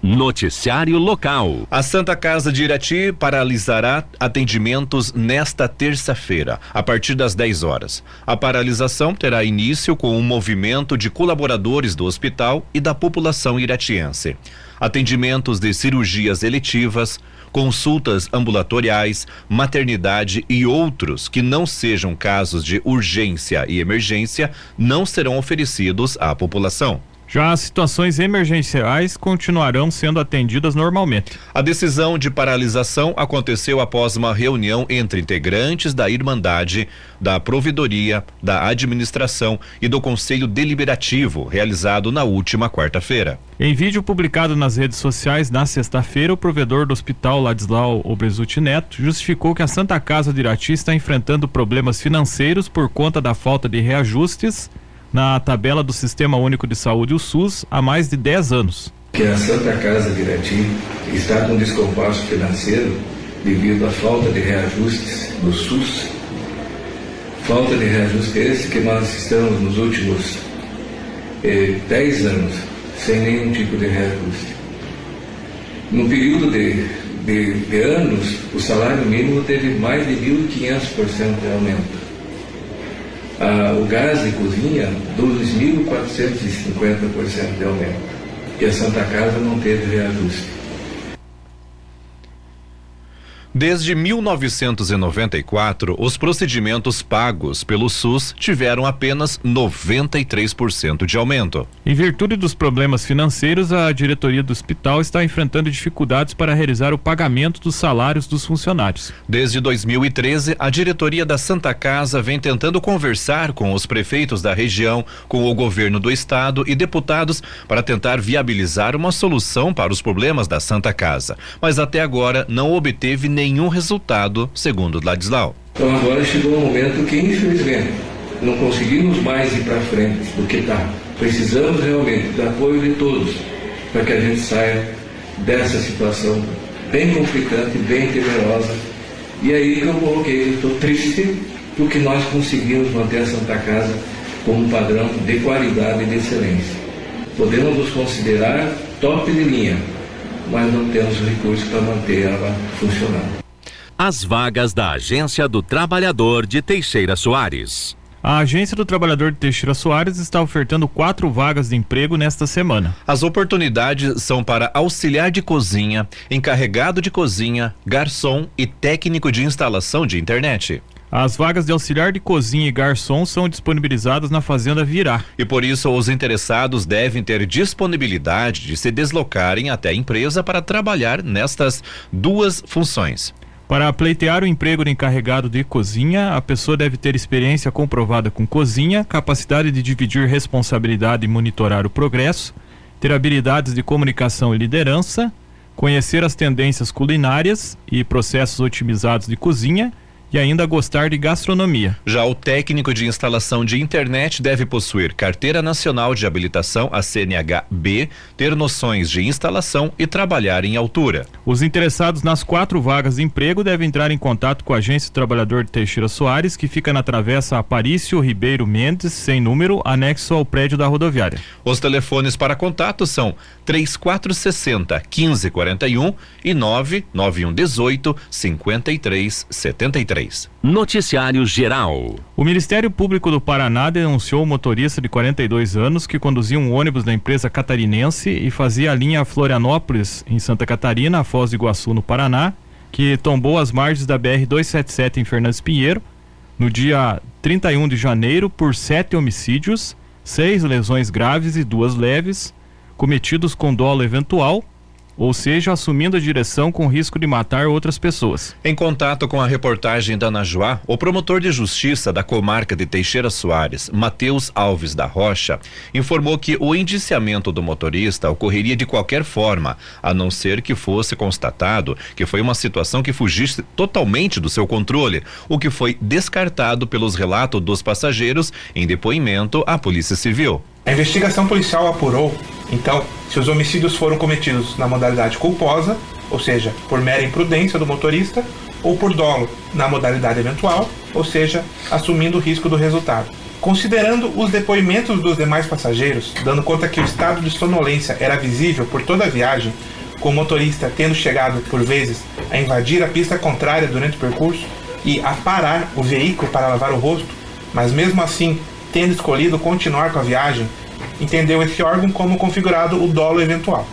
Noticiário Local. A Santa Casa de Irati paralisará atendimentos nesta terça-feira, a partir das 10 horas. A paralisação terá início com um movimento de colaboradores do hospital e da população iratiense. Atendimentos de cirurgias eletivas, consultas ambulatoriais, maternidade e outros que não sejam casos de urgência e emergência não serão oferecidos à população. Já as situações emergenciais continuarão sendo atendidas normalmente. A decisão de paralisação aconteceu após uma reunião entre integrantes da Irmandade, da Provedoria, da Administração e do Conselho Deliberativo, realizado na última quarta-feira. Em vídeo publicado nas redes sociais na sexta-feira, o provedor do hospital Ladislau Obresuti Neto justificou que a Santa Casa de Irati está enfrentando problemas financeiros por conta da falta de reajustes na tabela do Sistema Único de Saúde, o SUS, há mais de 10 anos. Que a Santa Casa de Irati está com descompasso financeiro devido à falta de reajustes do SUS. Falta de reajuste esse que nós estamos nos últimos 10 eh, anos sem nenhum tipo de reajuste. No período de, de, de anos, o salário mínimo teve mais de 1.500% de aumento ah, o gás de cozinha 2.450% de aumento. E a Santa Casa não teve reajuste. Desde 1994, os procedimentos pagos pelo SUS tiveram apenas 93% de aumento. Em virtude dos problemas financeiros, a diretoria do hospital está enfrentando dificuldades para realizar o pagamento dos salários dos funcionários. Desde 2013, a diretoria da Santa Casa vem tentando conversar com os prefeitos da região, com o governo do estado e deputados para tentar viabilizar uma solução para os problemas da Santa Casa. Mas até agora não obteve nenhum nenhum resultado, segundo Ladislau. Então agora chegou um momento que, infelizmente, não conseguimos mais ir para frente do que está. Precisamos realmente do apoio de todos para que a gente saia dessa situação bem conflitante, bem temerosa. E aí que eu coloquei, estou triste porque nós conseguimos manter a Santa Casa como um padrão de qualidade e de excelência. Podemos nos considerar top de linha, mas não temos recursos para manter ela funcionando. As vagas da Agência do Trabalhador de Teixeira Soares. A Agência do Trabalhador de Teixeira Soares está ofertando quatro vagas de emprego nesta semana. As oportunidades são para auxiliar de cozinha, encarregado de cozinha, garçom e técnico de instalação de internet. As vagas de auxiliar de cozinha e garçom são disponibilizadas na Fazenda Virá. E por isso os interessados devem ter disponibilidade de se deslocarem até a empresa para trabalhar nestas duas funções. Para pleitear o emprego de encarregado de cozinha, a pessoa deve ter experiência comprovada com cozinha, capacidade de dividir responsabilidade e monitorar o progresso, ter habilidades de comunicação e liderança, conhecer as tendências culinárias e processos otimizados de cozinha e ainda gostar de gastronomia. Já o técnico de instalação de internet deve possuir carteira nacional de habilitação, a CNH-B, ter noções de instalação e trabalhar em altura. Os interessados nas quatro vagas de emprego devem entrar em contato com a Agência Trabalhador Teixeira Soares, que fica na travessa Aparício Ribeiro Mendes, sem número, anexo ao prédio da rodoviária. Os telefones para contato são 3460 1541 e 99118 5373. Noticiário Geral. O Ministério Público do Paraná denunciou o motorista de 42 anos que conduzia um ônibus da empresa catarinense e fazia a linha Florianópolis, em Santa Catarina, a Foz do Iguaçu, no Paraná, que tombou as margens da BR-277 em Fernandes Pinheiro no dia 31 de janeiro por sete homicídios, seis lesões graves e duas leves, cometidos com dolo eventual ou seja, assumindo a direção com risco de matar outras pessoas. Em contato com a reportagem da Najuá, o promotor de justiça da comarca de Teixeira Soares, Matheus Alves da Rocha, informou que o indiciamento do motorista ocorreria de qualquer forma, a não ser que fosse constatado que foi uma situação que fugisse totalmente do seu controle, o que foi descartado pelos relatos dos passageiros em depoimento à Polícia Civil. A investigação policial apurou, então, se os homicídios foram cometidos na modalidade culposa, ou seja, por mera imprudência do motorista, ou por dolo, na modalidade eventual, ou seja, assumindo o risco do resultado. Considerando os depoimentos dos demais passageiros, dando conta que o estado de sonolência era visível por toda a viagem, com o motorista tendo chegado, por vezes, a invadir a pista contrária durante o percurso e a parar o veículo para lavar o rosto, mas mesmo assim tendo escolhido continuar com a viagem, entendeu esse órgão como configurado o dolo eventual.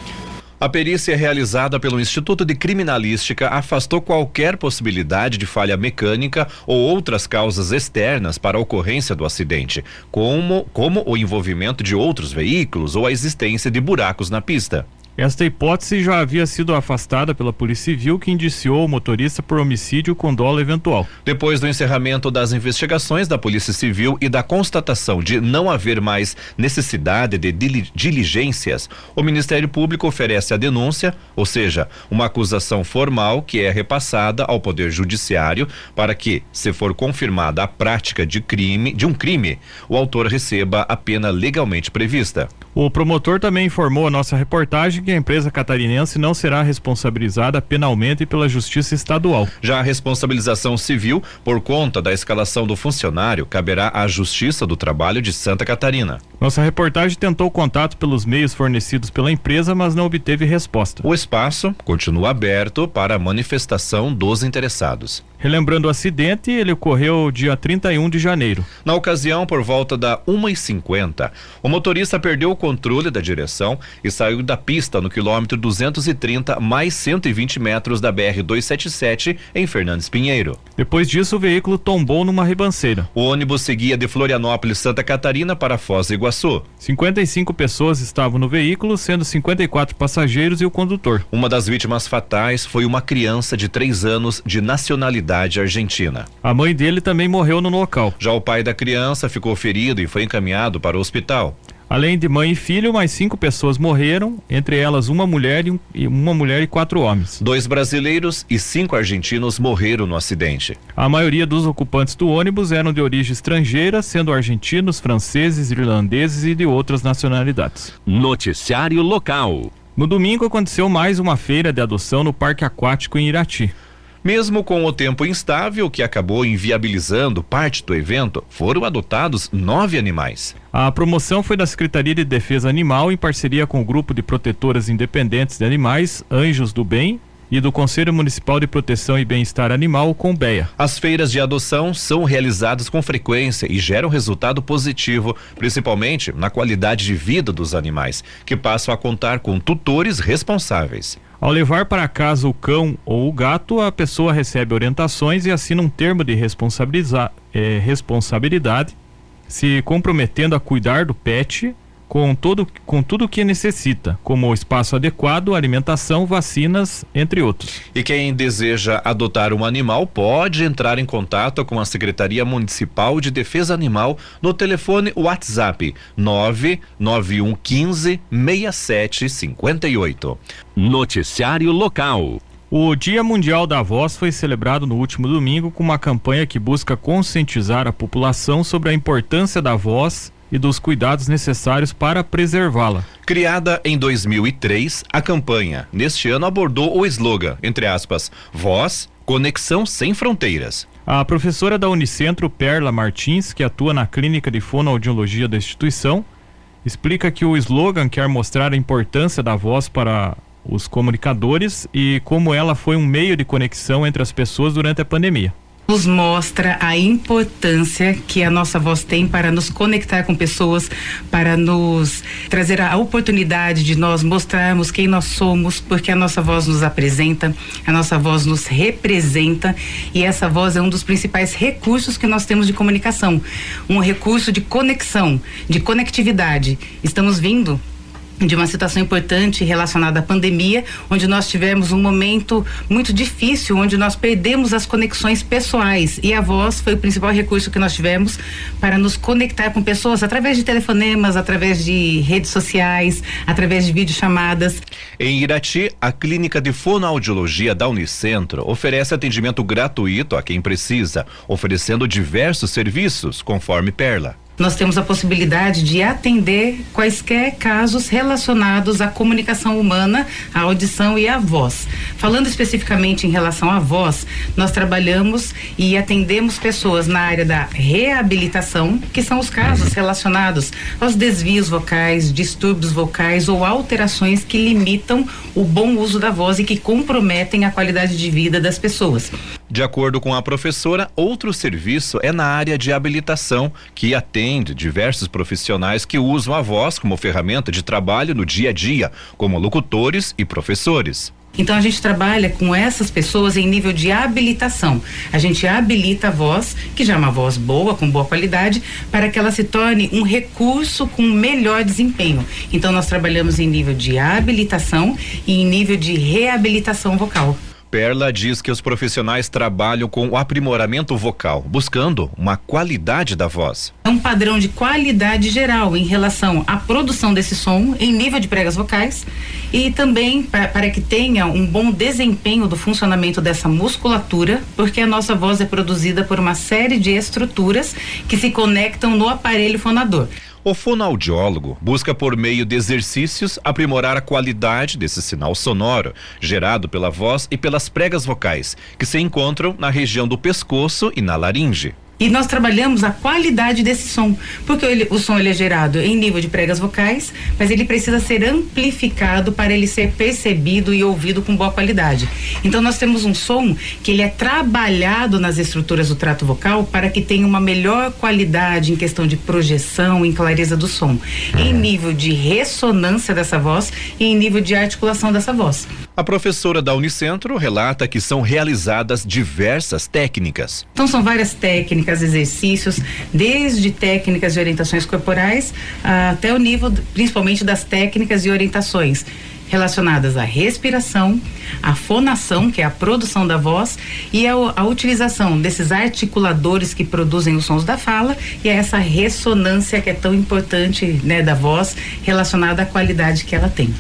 A perícia realizada pelo Instituto de Criminalística afastou qualquer possibilidade de falha mecânica ou outras causas externas para a ocorrência do acidente, como, como o envolvimento de outros veículos ou a existência de buracos na pista. Esta hipótese já havia sido afastada pela Polícia Civil, que indiciou o motorista por homicídio com dolo eventual. Depois do encerramento das investigações da Polícia Civil e da constatação de não haver mais necessidade de diligências, o Ministério Público oferece a denúncia, ou seja, uma acusação formal que é repassada ao Poder Judiciário para que, se for confirmada a prática de crime, de um crime, o autor receba a pena legalmente prevista. O promotor também informou a nossa reportagem que a empresa catarinense não será responsabilizada penalmente pela Justiça Estadual. Já a responsabilização civil, por conta da escalação do funcionário, caberá à Justiça do Trabalho de Santa Catarina. Nossa reportagem tentou contato pelos meios fornecidos pela empresa, mas não obteve resposta. O espaço continua aberto para a manifestação dos interessados. Relembrando o acidente, ele ocorreu dia 31 de janeiro. Na ocasião, por volta da 1h50, o motorista perdeu o controle da direção e saiu da pista no quilômetro 230 mais 120 metros da BR 277 em Fernandes Pinheiro. Depois disso, o veículo tombou numa ribanceira. O ônibus seguia de Florianópolis, Santa Catarina para Foz do Iguaçu. 55 pessoas estavam no veículo, sendo 54 passageiros e o condutor. Uma das vítimas fatais foi uma criança de 3 anos de nacionalidade argentina. A mãe dele também morreu no local. Já o pai da criança ficou ferido e foi encaminhado para o hospital. Além de mãe e filho, mais cinco pessoas morreram, entre elas uma mulher e uma mulher e quatro homens. Dois brasileiros e cinco argentinos morreram no acidente. A maioria dos ocupantes do ônibus eram de origem estrangeira, sendo argentinos, franceses, irlandeses e de outras nacionalidades. Noticiário local. No domingo aconteceu mais uma feira de adoção no Parque Aquático em Irati. Mesmo com o tempo instável que acabou inviabilizando parte do evento, foram adotados nove animais. A promoção foi da Secretaria de Defesa Animal em parceria com o Grupo de Protetoras Independentes de Animais, Anjos do Bem, e do Conselho Municipal de Proteção e Bem-Estar Animal, Combeia. As feiras de adoção são realizadas com frequência e geram resultado positivo, principalmente na qualidade de vida dos animais, que passam a contar com tutores responsáveis. Ao levar para casa o cão ou o gato, a pessoa recebe orientações e assina um termo de eh, responsabilidade, se comprometendo a cuidar do pet com, todo, com tudo o que necessita, como espaço adequado, alimentação, vacinas, entre outros. E quem deseja adotar um animal pode entrar em contato com a Secretaria Municipal de Defesa Animal no telefone WhatsApp 99115 6758. Noticiário local. O Dia Mundial da Voz foi celebrado no último domingo com uma campanha que busca conscientizar a população sobre a importância da voz e dos cuidados necessários para preservá-la. Criada em 2003, a campanha neste ano abordou o slogan, entre aspas, Voz, Conexão Sem Fronteiras. A professora da Unicentro, Perla Martins, que atua na clínica de fonoaudiologia da instituição, explica que o slogan quer mostrar a importância da voz para os comunicadores e como ela foi um meio de conexão entre as pessoas durante a pandemia nos mostra a importância que a nossa voz tem para nos conectar com pessoas, para nos trazer a oportunidade de nós mostrarmos quem nós somos, porque a nossa voz nos apresenta, a nossa voz nos representa e essa voz é um dos principais recursos que nós temos de comunicação, um recurso de conexão, de conectividade. Estamos vindo de uma situação importante relacionada à pandemia, onde nós tivemos um momento muito difícil, onde nós perdemos as conexões pessoais e a voz foi o principal recurso que nós tivemos para nos conectar com pessoas através de telefonemas, através de redes sociais, através de videochamadas. Em Irati, a clínica de fonoaudiologia da Unicentro oferece atendimento gratuito a quem precisa, oferecendo diversos serviços, conforme Perla nós temos a possibilidade de atender quaisquer casos relacionados à comunicação humana, à audição e à voz. Falando especificamente em relação à voz, nós trabalhamos e atendemos pessoas na área da reabilitação, que são os casos relacionados aos desvios vocais, distúrbios vocais ou alterações que limitam o bom uso da voz e que comprometem a qualidade de vida das pessoas. De acordo com a professora, outro serviço é na área de habilitação, que atende diversos profissionais que usam a voz como ferramenta de trabalho no dia a dia, como locutores e professores. Então a gente trabalha com essas pessoas em nível de habilitação. A gente habilita a voz, que já é uma voz boa, com boa qualidade, para que ela se torne um recurso com melhor desempenho. Então nós trabalhamos em nível de habilitação e em nível de reabilitação vocal. Perla diz que os profissionais trabalham com o aprimoramento vocal, buscando uma qualidade da voz. É um padrão de qualidade geral em relação à produção desse som em nível de pregas vocais e também para, que tenha um bom desempenho do funcionamento dessa musculatura, porque a nossa voz é produzida por uma série de estruturas que se conectam no aparelho fonador. O fonoaudiólogo busca, por meio de exercícios, aprimorar a qualidade desse sinal sonoro, gerado pela voz e pelas pregas vocais, que se encontram na região do pescoço e na laringe. E nós trabalhamos a qualidade desse som, porque ele, o som ele é gerado em nível de pregas vocais, mas ele precisa ser amplificado para ele ser percebido e ouvido com boa qualidade. Então nós temos um som que ele é trabalhado nas estruturas do trato vocal para que tenha uma melhor qualidade em questão de projeção, em clareza do som, em nível de ressonância dessa voz e em nível de articulação dessa voz. A professora da Unicentro relata que são realizadas diversas técnicas. Então são várias técnicas, exercícios, desde técnicas de orientações corporais até o nível, principalmente das técnicas e orientações relacionadas à respiração, à fonação, que é a produção da voz, e a, a, utilização desses articuladores que produzem os sons da fala e a essa ressonância que é tão importante né, da voz relacionada à qualidade que ela tem.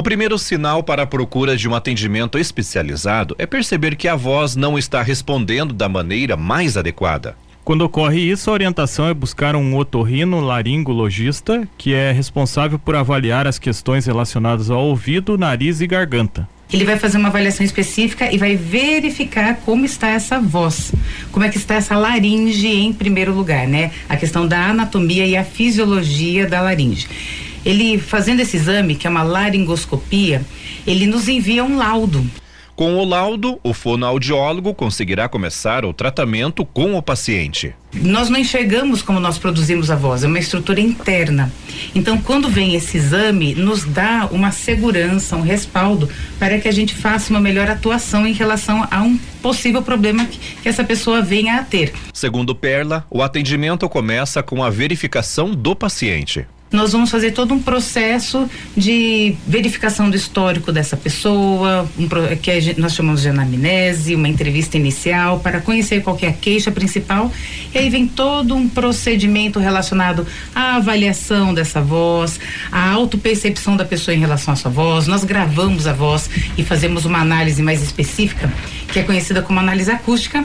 O primeiro sinal para a procura de um atendimento especializado é perceber que a voz não está respondendo da maneira mais adequada. Quando ocorre isso, a orientação é buscar um otorrino laringologista, que é responsável por avaliar as questões relacionadas ao ouvido, nariz e garganta. Ele vai fazer uma avaliação específica e vai verificar como está essa voz, como é que está essa laringe em primeiro lugar, né? A questão da anatomia e a fisiologia da laringe ele fazendo esse exame, que é uma laringoscopia, ele nos envia um laudo. Com o laudo, o fonoaudiólogo conseguirá começar o tratamento com o paciente. Nós não enxergamos como nós produzimos a voz, é uma estrutura interna. Então, quando vem esse exame, nos dá uma segurança, um respaldo para que a gente faça uma melhor atuação em relação a um possível problema que, que essa pessoa venha a ter. Segundo Perla, o atendimento começa com a verificação do paciente nós vamos fazer todo um processo de verificação do histórico dessa pessoa, um, que nós chamamos de anamnese, uma entrevista inicial para conhecer qual é a queixa principal. E aí vem todo um procedimento relacionado à avaliação dessa voz, à autopercepção da pessoa em relação à sua voz. Nós gravamos a voz e fazemos uma análise mais específica, que é conhecida como análise acústica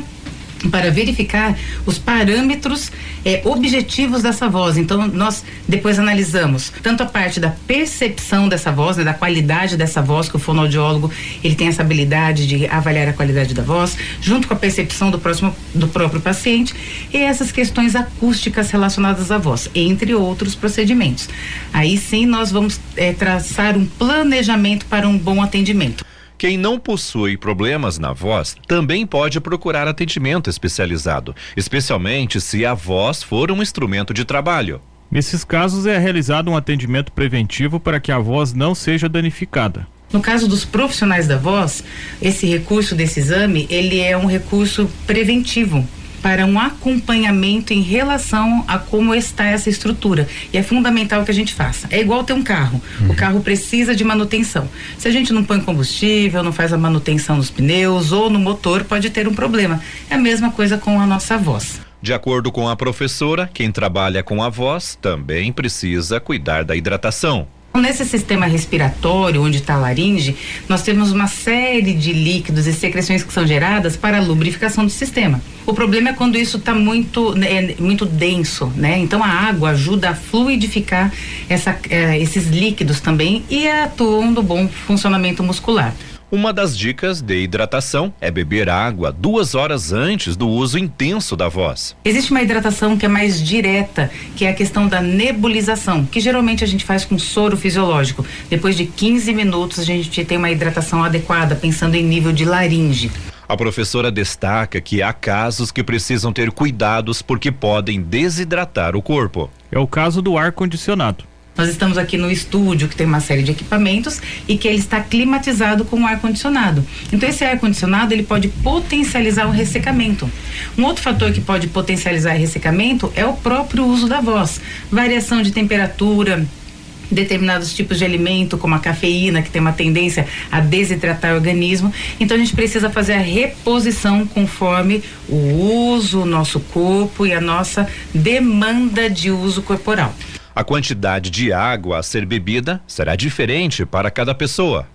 para verificar os parâmetros eh, objetivos dessa voz. Então, nós depois analisamos tanto a parte da percepção dessa voz, né, da qualidade dessa voz, que o fonoaudiólogo ele tem essa habilidade de avaliar a qualidade da voz, junto com a percepção do, próximo, do próprio paciente, e essas questões acústicas relacionadas à voz, entre outros procedimentos. Aí sim nós vamos eh, traçar um planejamento para um bom atendimento. Quem não possui problemas na voz também pode procurar atendimento especializado, especialmente se a voz for um instrumento de trabalho. Nesses casos é realizado um atendimento preventivo para que a voz não seja danificada. No caso dos profissionais da voz, esse recurso desse exame, ele é um recurso preventivo para um acompanhamento em relação a como está essa estrutura. E é fundamental que a gente faça. É igual ter um carro. Uhum. O carro precisa de manutenção. Se a gente não põe combustível, não faz a manutenção nos pneus ou no motor, pode ter um problema. É a mesma coisa com a nossa voz. De acordo com a professora, quem trabalha com a voz também precisa cuidar da hidratação. Nesse sistema respiratório, onde está a laringe, nós temos uma série de líquidos e secreções que são geradas para a lubrificação do sistema. O problema é quando isso está muito, é, muito denso, né? Então a água ajuda a fluidificar essa, é, esses líquidos também e atuam no bom funcionamento muscular. Uma das dicas de hidratação é beber água duas horas antes do uso intenso da voz. Existe uma hidratação que é mais direta, que é a questão da nebulização, que geralmente a gente faz com soro fisiológico. Depois de 15 minutos, a gente tem uma hidratação adequada, pensando em nível de laringe. A professora destaca que há casos que precisam ter cuidados porque podem desidratar o corpo. É o caso do ar condicionado. Nós estamos aqui no estúdio que tem uma série de equipamentos e que ele está climatizado com ar condicionado. Então esse ar condicionado ele pode potencializar o ressecamento. Um outro fator que pode potencializar o ressecamento é o próprio uso da voz, variação de temperatura, determinados tipos de alimento, como a cafeína, que tem uma tendência a desidratar o organismo. Então a gente precisa fazer a reposição conforme o uso, o nosso corpo e a nossa demanda de uso corporal. A quantidade de água a ser bebida será diferente para cada pessoa.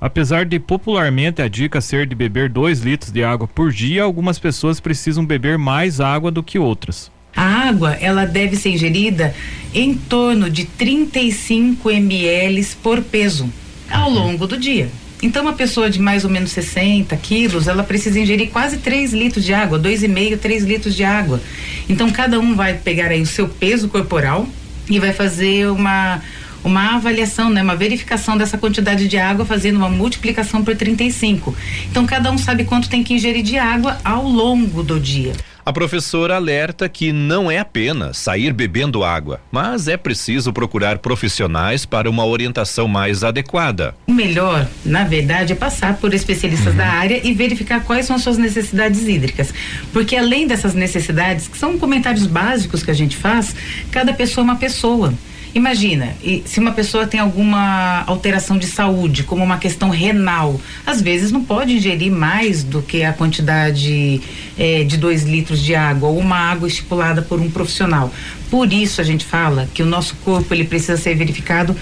Apesar de popularmente a dica ser de beber 2 litros de água por dia, algumas pessoas precisam beber mais água do que outras. A água, ela deve ser ingerida em torno de 35 ml por peso ao longo do dia. Então, uma pessoa de mais ou menos 60 quilos, ela precisa ingerir quase 3 litros de água, 2,5, 3 litros de água. Então, cada um vai pegar aí o seu peso corporal, e vai fazer uma uma avaliação, né, uma verificação dessa quantidade de água, fazendo uma multiplicação por 35. Então cada um sabe quanto tem que ingerir de água ao longo do dia. A professora alerta que não é apenas sair bebendo água, mas é preciso procurar profissionais para uma orientação mais adequada. O melhor, na verdade, é passar por especialistas uhum. da área e verificar quais são as suas necessidades hídricas. Porque além dessas necessidades, que são comentários básicos que a gente faz, cada pessoa é uma pessoa. Imagina, se uma pessoa tem alguma alteração de saúde, como uma questão renal, às vezes não pode ingerir mais do que a quantidade é, de dois litros de água ou uma água estipulada por um profissional. Por isso a gente fala que o nosso corpo ele precisa ser verificado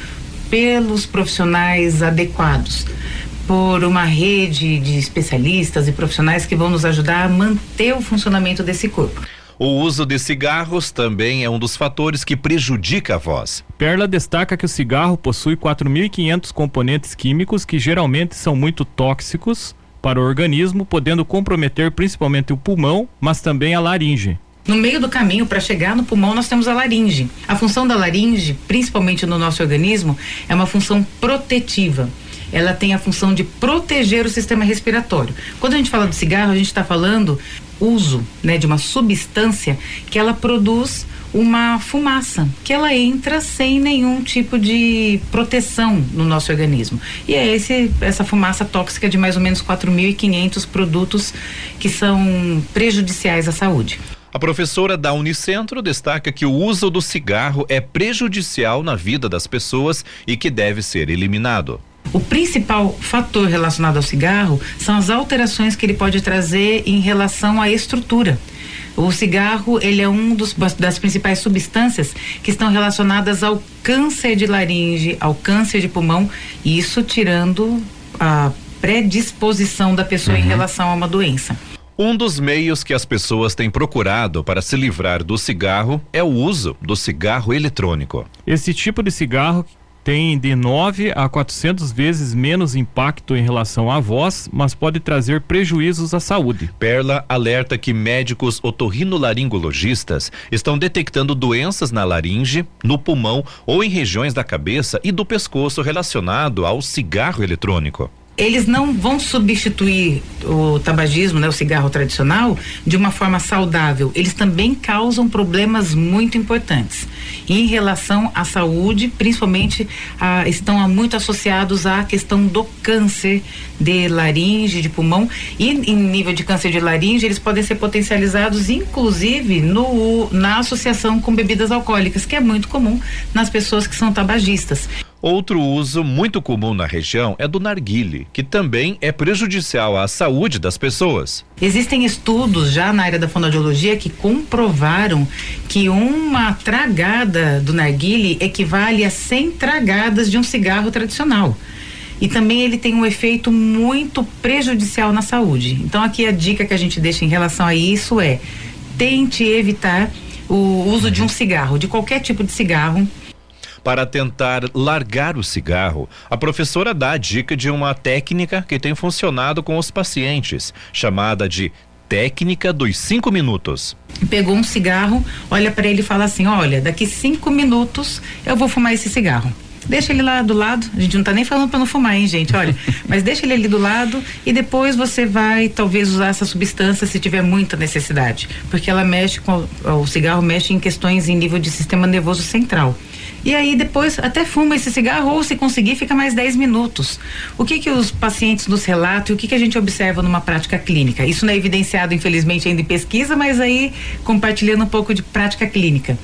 pelos profissionais adequados por uma rede de especialistas e profissionais que vão nos ajudar a manter o funcionamento desse corpo. O uso de cigarros também é um dos fatores que prejudica a voz. Perla destaca que o cigarro possui 4.500 componentes químicos que geralmente são muito tóxicos para o organismo, podendo comprometer principalmente o pulmão, mas também a laringe. No meio do caminho para chegar no pulmão, nós temos a laringe. A função da laringe, principalmente no nosso organismo, é uma função protetiva ela tem a função de proteger o sistema respiratório. Quando a gente fala do cigarro, a gente está falando uso né, de uma substância que ela produz uma fumaça, que ela entra sem nenhum tipo de proteção no nosso organismo. E é esse, essa fumaça tóxica de mais ou menos 4.500 produtos que são prejudiciais à saúde. A professora da Unicentro destaca que o uso do cigarro é prejudicial na vida das pessoas e que deve ser eliminado. O principal fator relacionado ao cigarro são as alterações que ele pode trazer em relação à estrutura. O cigarro, ele é um dos, das principais substâncias que estão relacionadas ao câncer de laringe, ao câncer de pulmão, isso tirando a predisposição da pessoa uhum. em relação a uma doença. Um dos meios que as pessoas têm procurado para se livrar do cigarro é o uso do cigarro eletrônico. Esse tipo de cigarro tem de 9 a 400 vezes menos impacto em relação à voz, mas pode trazer prejuízos à saúde. Perla alerta que médicos otorrinolaringologistas estão detectando doenças na laringe, no pulmão ou em regiões da cabeça e do pescoço relacionado ao cigarro eletrônico eles não vão substituir o tabagismo, né, o cigarro tradicional, de uma forma saudável. Eles também causam problemas muito importantes. em relação à saúde, principalmente estão muito associados à questão do câncer de laringe, de pulmão. E em nível de câncer de laringe, eles podem ser potencializados, inclusive, no, na associação com bebidas alcoólicas, que é muito comum nas pessoas que são tabagistas. Outro uso muito comum na região é do narguile, que também é prejudicial à saúde das pessoas. Existem estudos já na área da fonoaudiologia que comprovaram que uma tragada do narguile equivale a 100 tragadas de um cigarro tradicional. E também ele tem um efeito muito prejudicial na saúde. Então aqui a dica que a gente deixa em relação a isso é: tente evitar o uso de um cigarro, de qualquer tipo de cigarro Para tentar largar o cigarro, a professora dá a dica de uma técnica que tem funcionado com os pacientes, chamada de técnica dos cinco minutos. Pegou um cigarro, olha para ele e fala assim: Olha, daqui cinco minutos eu vou fumar esse cigarro. Deixa ele lá do lado. A gente não tá nem falando para não fumar, hein, gente? Olha, mas deixa ele ali do lado e depois você vai talvez usar essa substância se tiver muita necessidade, porque ela mexe com o cigarro mexe em questões em nível de sistema nervoso central. E aí depois até fuma esse cigarro ou se conseguir fica mais 10 minutos. O que que os pacientes nos relatam e o que que a gente observa numa prática clínica? Isso não é evidenciado infelizmente ainda em pesquisa, mas aí compartilhando um pouco de prática clínica.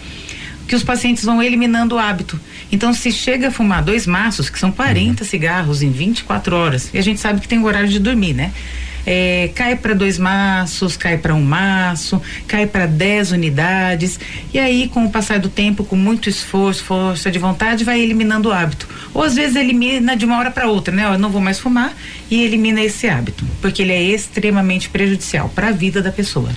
Que os pacientes vão eliminando o hábito. Então, se chega a fumar dois maços, que são 40 uhum. cigarros em 24 horas, e a gente sabe que tem o horário de dormir, né? É, cai para dois maços, cai para um maço, cai para dez unidades e aí com o passar do tempo, com muito esforço, força de vontade, vai eliminando o hábito. Ou às vezes elimina de uma hora para outra, né? Eu não vou mais fumar e elimina esse hábito, porque ele é extremamente prejudicial para a vida da pessoa.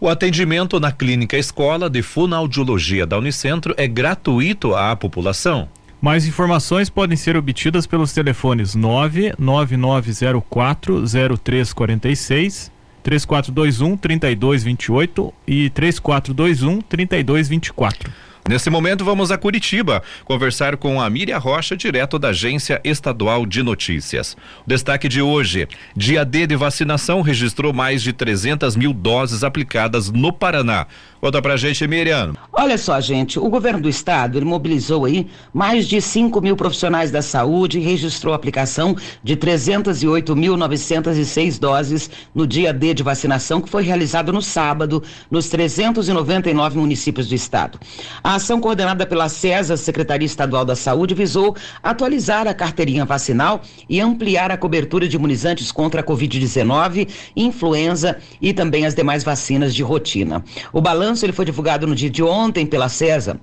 O atendimento na clínica escola de fonoaudiologia da Unicentro é gratuito à população. Mais informações podem ser obtidas pelos telefones 99904 0346, 3421 3228 e 3421 3224. Nesse momento, vamos a Curitiba conversar com a Miriam Rocha, direto da Agência Estadual de Notícias. O destaque de hoje: dia D de vacinação registrou mais de 300 mil doses aplicadas no Paraná. Conta pra gente, Miriam. Olha só, gente, o governo do estado ele mobilizou aí mais de 5 mil profissionais da saúde e registrou a aplicação de 308.906 doses no dia D de vacinação, que foi realizado no sábado, nos 399 municípios do estado. A ação coordenada pela CESA, Secretaria Estadual da Saúde, visou atualizar a carteirinha vacinal e ampliar a cobertura de imunizantes contra a Covid-19, influenza e também as demais vacinas de rotina. O balanço balanço ele foi divulgado no dia de ontem pela CESA.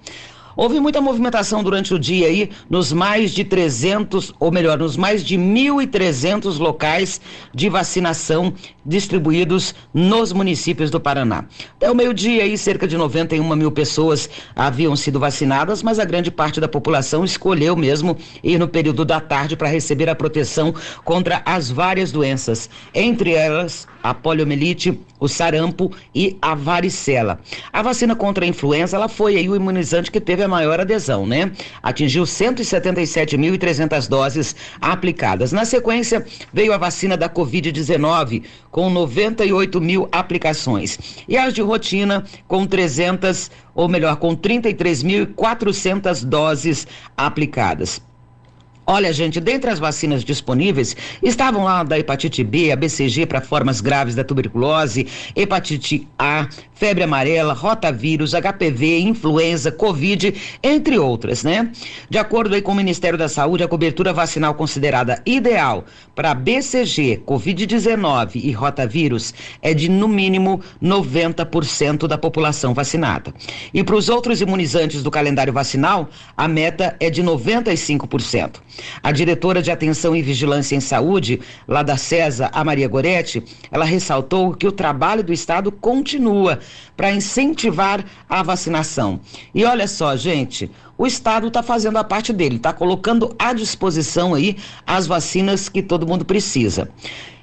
Houve muita movimentação durante o dia aí nos mais de 300, ou melhor, nos mais de 1.300 locais de vacinação distribuídos nos municípios do Paraná. Até o meio-dia aí, cerca de 91 mil pessoas haviam sido vacinadas, mas a grande parte da população escolheu mesmo ir no período da tarde para receber a proteção contra as várias doenças, entre elas a poliomielite, o sarampo e a varicela. A vacina contra a influenza, ela foi aí o imunizante que teve a maior adesão, né? Atingiu 177.300 doses aplicadas. Na sequência, veio a vacina da Covid-19, com 98 mil aplicações. E as de rotina, com 300, ou melhor, com 33.400 doses aplicadas. Olha, gente, dentre as vacinas disponíveis estavam lá da hepatite B, a BCG para formas graves da tuberculose, hepatite A, febre amarela, rotavírus, HPV, influenza, Covid, entre outras, né? De acordo com o Ministério da Saúde, a cobertura vacinal considerada ideal para BCG, Covid-19 e rotavírus é de no mínimo 90% da população vacinada. E para os outros imunizantes do calendário vacinal, a meta é de 95%. A diretora de Atenção e Vigilância em Saúde, lá da CESA, a Maria Goretti, ela ressaltou que o trabalho do Estado continua para incentivar a vacinação. E olha só, gente, o Estado está fazendo a parte dele, está colocando à disposição aí as vacinas que todo mundo precisa.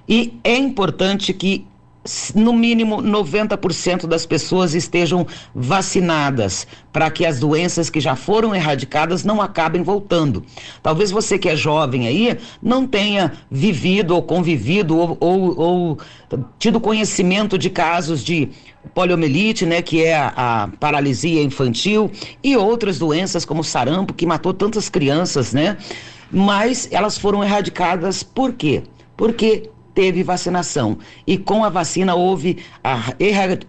E é importante que no mínimo 90% das pessoas estejam vacinadas, para que as doenças que já foram erradicadas não acabem voltando. Talvez você que é jovem aí não tenha vivido ou convivido ou, ou, ou tido conhecimento de casos de poliomielite, né, que é a, a, paralisia infantil e outras doenças como sarampo que matou tantas crianças, né? Mas elas foram erradicadas por quê? Porque teve vacinação. E com a vacina houve a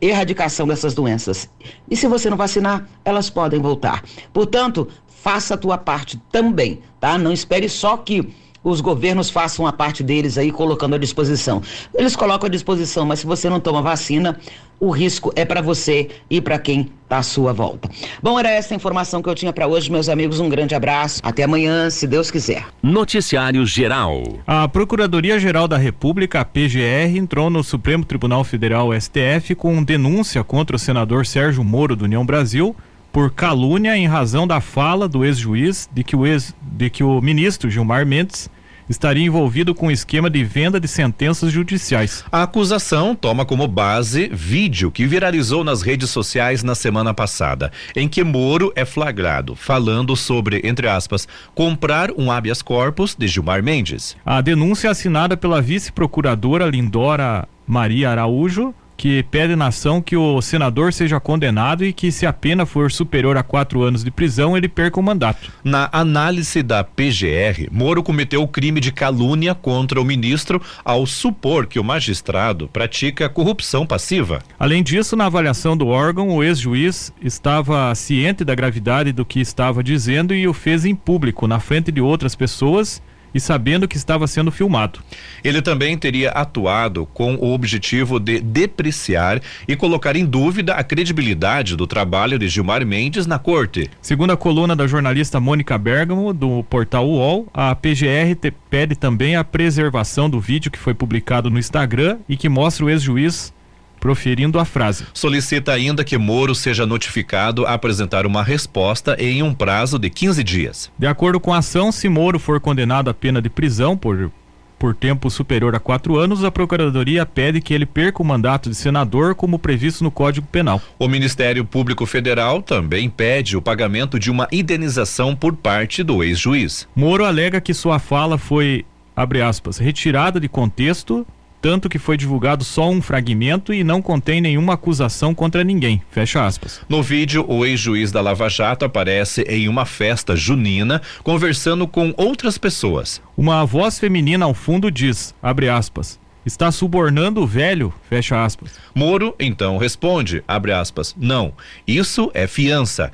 erradicação dessas doenças. E se você não vacinar, elas podem voltar. Portanto, faça a tua parte também, tá? Não espere só que os governos façam a parte deles aí colocando à disposição. Eles colocam à disposição, mas se você não toma vacina, o risco é para você e para quem está à sua volta. Bom, era essa a informação que eu tinha para hoje, meus amigos. Um grande abraço. Até amanhã, se Deus quiser. Noticiário Geral. A Procuradoria-Geral da República, a PGR, entrou no Supremo Tribunal Federal, STF, com denúncia contra o senador Sérgio Moro do União Brasil por calúnia em razão da fala do ex-juiz de que o ex, de que o ministro Gilmar Mendes estaria envolvido com um esquema de venda de sentenças judiciais. A acusação toma como base vídeo que viralizou nas redes sociais na semana passada, em que Moro é flagrado falando sobre, entre aspas, comprar um habeas corpus de Gilmar Mendes. A denúncia assinada pela vice-procuradora Lindora Maria Araújo que pede na ação que o senador seja condenado e que, se a pena for superior a quatro anos de prisão, ele perca o mandato. Na análise da PGR, Moro cometeu o crime de calúnia contra o ministro ao supor que o magistrado pratica corrupção passiva. Além disso, na avaliação do órgão, o ex-juiz estava ciente da gravidade do que estava dizendo e o fez em público, na frente de outras pessoas e sabendo que estava sendo filmado. Ele também teria atuado com o objetivo de depreciar e colocar em dúvida a credibilidade do trabalho de Gilmar Mendes na corte. Segundo a coluna da jornalista Mônica Bergamo, do portal UOL, a PGR pede também a preservação do vídeo que foi publicado no Instagram e que mostra o ex-juiz proferindo a frase. Solicita ainda que Moro seja notificado a apresentar uma resposta em um prazo de 15 dias. De acordo com a ação, se Moro for condenado à pena de prisão por por tempo superior a quatro anos, a Procuradoria pede que ele perca o mandato de senador, como previsto no Código Penal. O Ministério Público Federal também pede o pagamento de uma indenização por parte do ex-juiz. Moro alega que sua fala foi, abre aspas, retirada de contexto tanto que foi divulgado só um fragmento e não contém nenhuma acusação contra ninguém. Fecha aspas. No vídeo, o ex-juiz da Lava Jato aparece em uma festa junina conversando com outras pessoas. Uma voz feminina ao fundo diz, abre aspas, está subornando o velho, fecha aspas. Moro então responde, abre aspas, não, isso é fiança,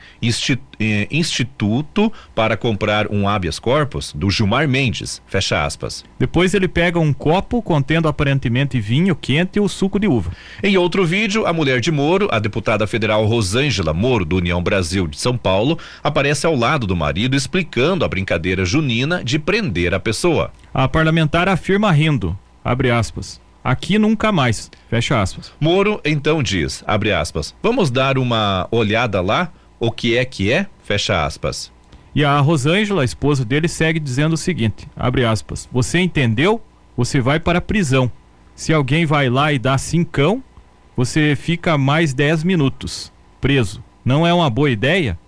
eh, instituto para comprar um habeas corpus do Gilmar Mendes, fecha aspas. Depois ele pega um copo contendo aparentemente vinho quente e o suco de uva. Em outro vídeo, a mulher de Moro, a deputada federal Rosângela Moro, do União Brasil de São Paulo, aparece ao lado do marido explicando a brincadeira junina de prender a pessoa. A parlamentar afirma rindo, abre aspas. Aqui nunca mais, fecha aspas. Moro então diz, abre aspas, vamos dar uma olhada lá, o que é que é, fecha aspas. E a Rosângela, a esposa dele, segue dizendo o seguinte, abre aspas, você entendeu? Você vai para a prisão. Se alguém vai lá e dá cincão, você fica mais 10 minutos preso. Não é uma boa ideia?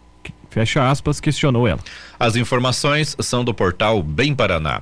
Fecha aspas, questionou ela. As informações são do portal Bem Paraná.